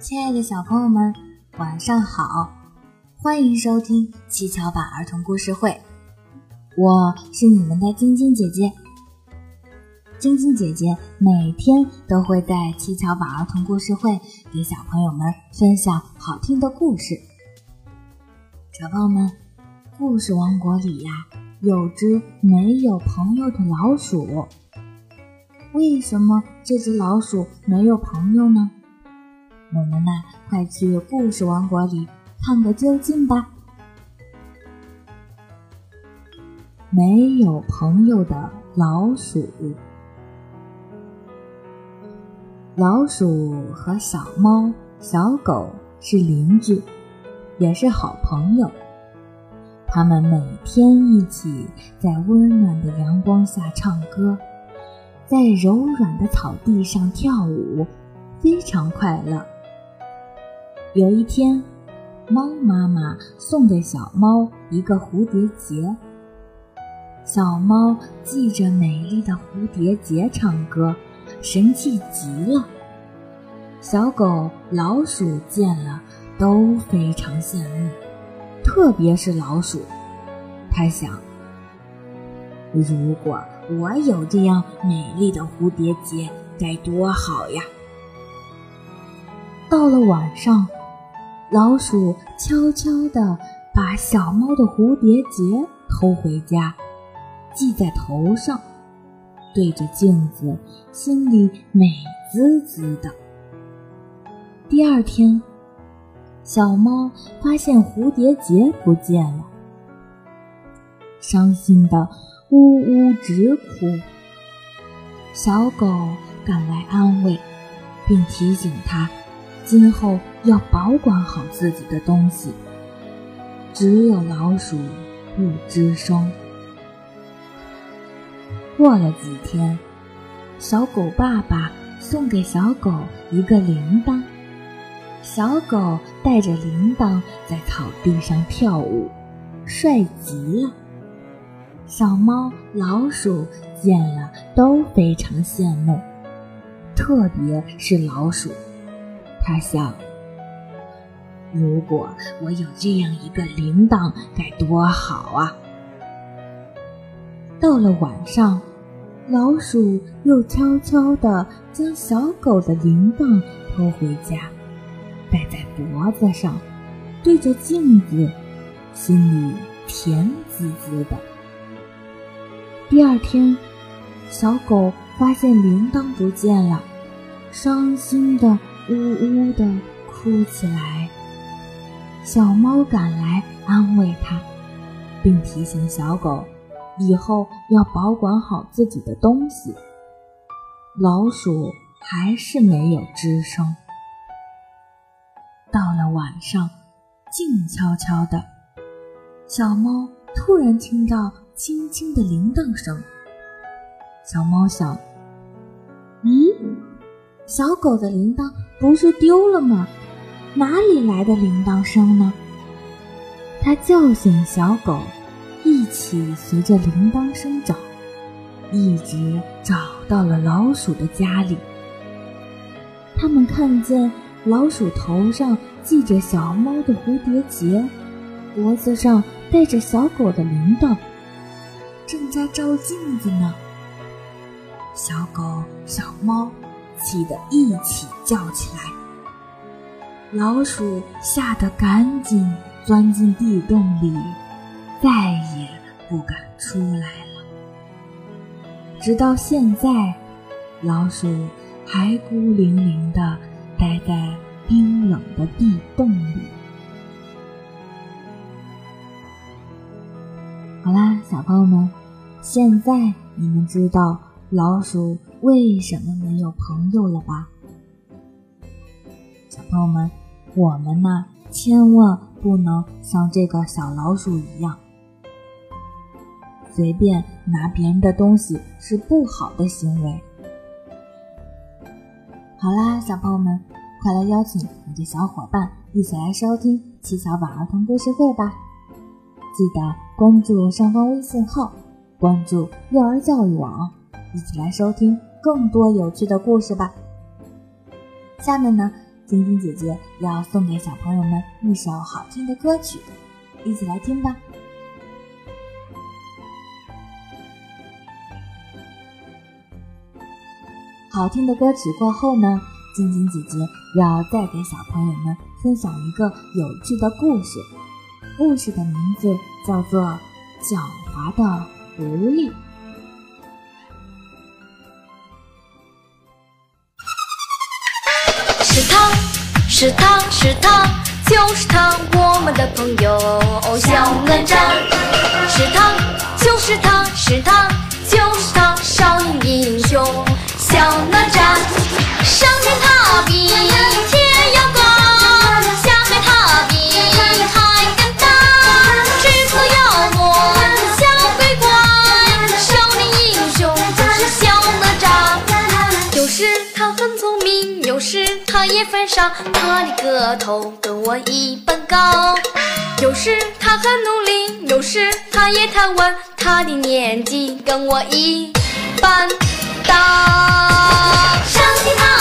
亲爱的小朋友们，晚上好！欢迎收听七巧板儿童故事会，我是你们的晶晶姐姐。晶晶姐姐每天都会在七巧板儿童故事会给小朋友们分享好听的故事。小朋友们，故事王国里呀，有只没有朋友的老鼠。为什么这只老鼠没有朋友呢？我们呐，快去故事王国里看个究竟吧！没有朋友的老鼠。老鼠和小猫、小狗是邻居，也是好朋友。他们每天一起在温暖的阳光下唱歌，在柔软的草地上跳舞，非常快乐。有一天，猫妈妈送给小猫一个蝴蝶结。小猫系着美丽的蝴蝶结唱歌，神气极了。小狗、老鼠见了都非常羡慕，特别是老鼠。它想：如果我有这样美丽的蝴蝶结，该多好呀！到了晚上。老鼠悄悄地把小猫的蝴蝶结偷回家，系在头上，对着镜子，心里美滋滋的。第二天，小猫发现蝴蝶结不见了，伤心的呜呜直哭。小狗赶来安慰，并提醒它。今后要保管好自己的东西。只有老鼠不吱声。过了几天，小狗爸爸送给小狗一个铃铛，小狗带着铃铛在草地上跳舞，帅极了。小猫、老鼠见了都非常羡慕，特别是老鼠。它想：“如果我有这样一个铃铛，该多好啊！”到了晚上，老鼠又悄悄地将小狗的铃铛偷回家，戴在脖子上，对着镜子，心里甜滋滋的。第二天，小狗发现铃铛不见了，伤心的。呜呜地哭起来。小猫赶来安慰它，并提醒小狗以后要保管好自己的东西。老鼠还是没有吱声。到了晚上，静悄悄的，小猫突然听到轻轻的铃铛声。小猫想：咦？小狗的铃铛不是丢了吗？哪里来的铃铛声呢？它叫醒小狗，一起随着铃铛声找，一直找到了老鼠的家里。他们看见老鼠头上系着小猫的蝴蝶结，脖子上戴着小狗的铃铛，正在照镜子呢。小狗，小猫。气得一起叫起来，老鼠吓得赶紧钻进地洞里，再也不敢出来了。直到现在，老鼠还孤零零地待在冰冷的地洞里。好啦，小朋友们，现在你们知道老鼠。为什么没有朋友了吧？小朋友们，我们呢，千万不能像这个小老鼠一样，随便拿别人的东西是不好的行为。好啦，小朋友们，快来邀请你的小伙伴一起来收听七巧板儿童故事会吧！记得关注上方微信号，关注幼儿教育网，一起来收听。更多有趣的故事吧。下面呢，晶晶姐姐要送给小朋友们一首好听的歌曲，一起来听吧。好听的歌曲过后呢，晶晶姐姐要再给小朋友们分享一个有趣的故事，故事的名字叫做《狡猾的狐狸》。是他，是他，就是他，我们的朋友小哪吒。是他，就是他，是他，分上，他的个头跟我一般高。有时他很努力，有时他也贪玩，他的年纪跟我一般大。上天他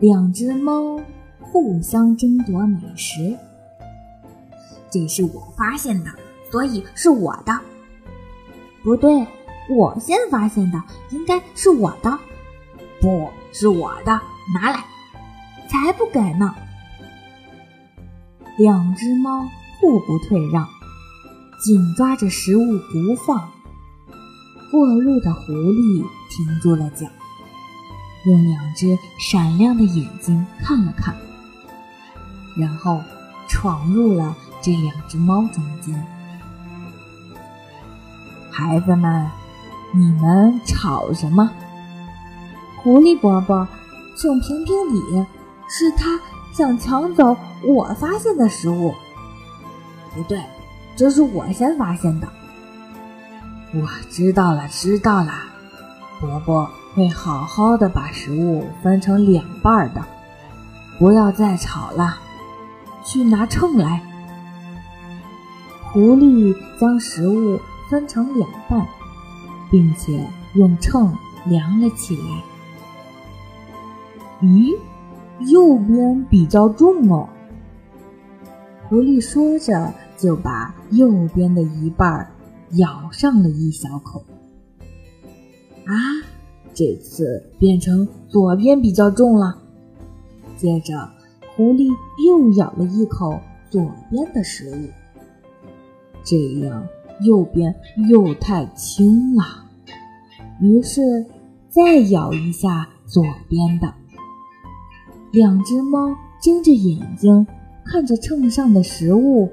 两只猫互相争夺美食。这是我发现的，所以是我的。不对，我先发现的，应该是我的。不是我的，拿来！才不给呢！两只猫互不退让，紧抓着食物不放。过路的狐狸停住了脚。用两只闪亮的眼睛看了看，然后闯入了这两只猫中间。孩子们，你们吵什么？狐狸伯伯，请评评理，是他想抢走我发现的食物。不对，这是我先发现的。我知道了，知道了，伯伯。会好好的把食物分成两半的，不要再吵了，去拿秤来。狐狸将食物分成两半，并且用秤量了起来。咦，右边比较重哦。狐狸说着，就把右边的一半咬上了一小口。啊！这次变成左边比较重了。接着，狐狸又咬了一口左边的食物，这样右边又太轻了。于是，再咬一下左边的。两只猫睁着眼睛看着秤上的食物，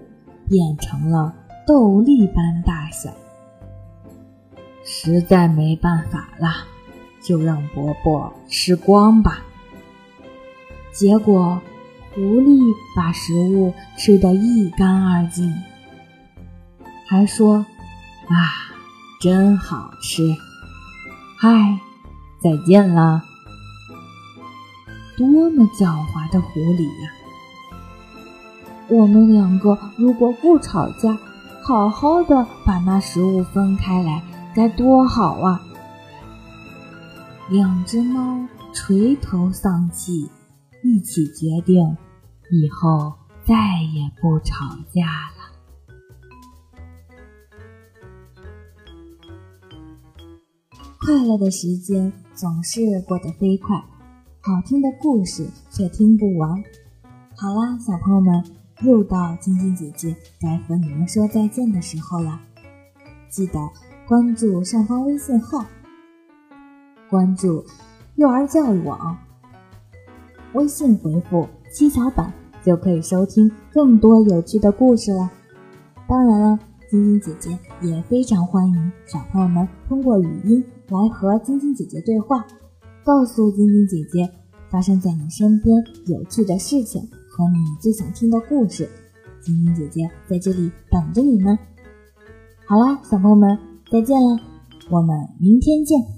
变成了豆粒般大小。实在没办法了。就让伯伯吃光吧。结果，狐狸把食物吃得一干二净，还说：“啊，真好吃！”嗨，再见了。多么狡猾的狐狸呀！我们两个如果不吵架，好好的把那食物分开来，该多好啊！两只猫垂头丧气，一起决定以后再也不吵架了。快乐的时间总是过得飞快，好听的故事却听不完。好啦，小朋友们，又到晶晶姐姐该和你们说再见的时候了。记得关注上方微信号。关注幼儿教育网，微信回复“七巧板”就可以收听更多有趣的故事了。当然了，晶晶姐姐也非常欢迎小朋友们通过语音来和晶晶姐姐对话，告诉晶晶姐姐发生在你身边有趣的事情和你最想听的故事。晶晶姐姐在这里等着你们。好啦，小朋友们，再见了，我们明天见。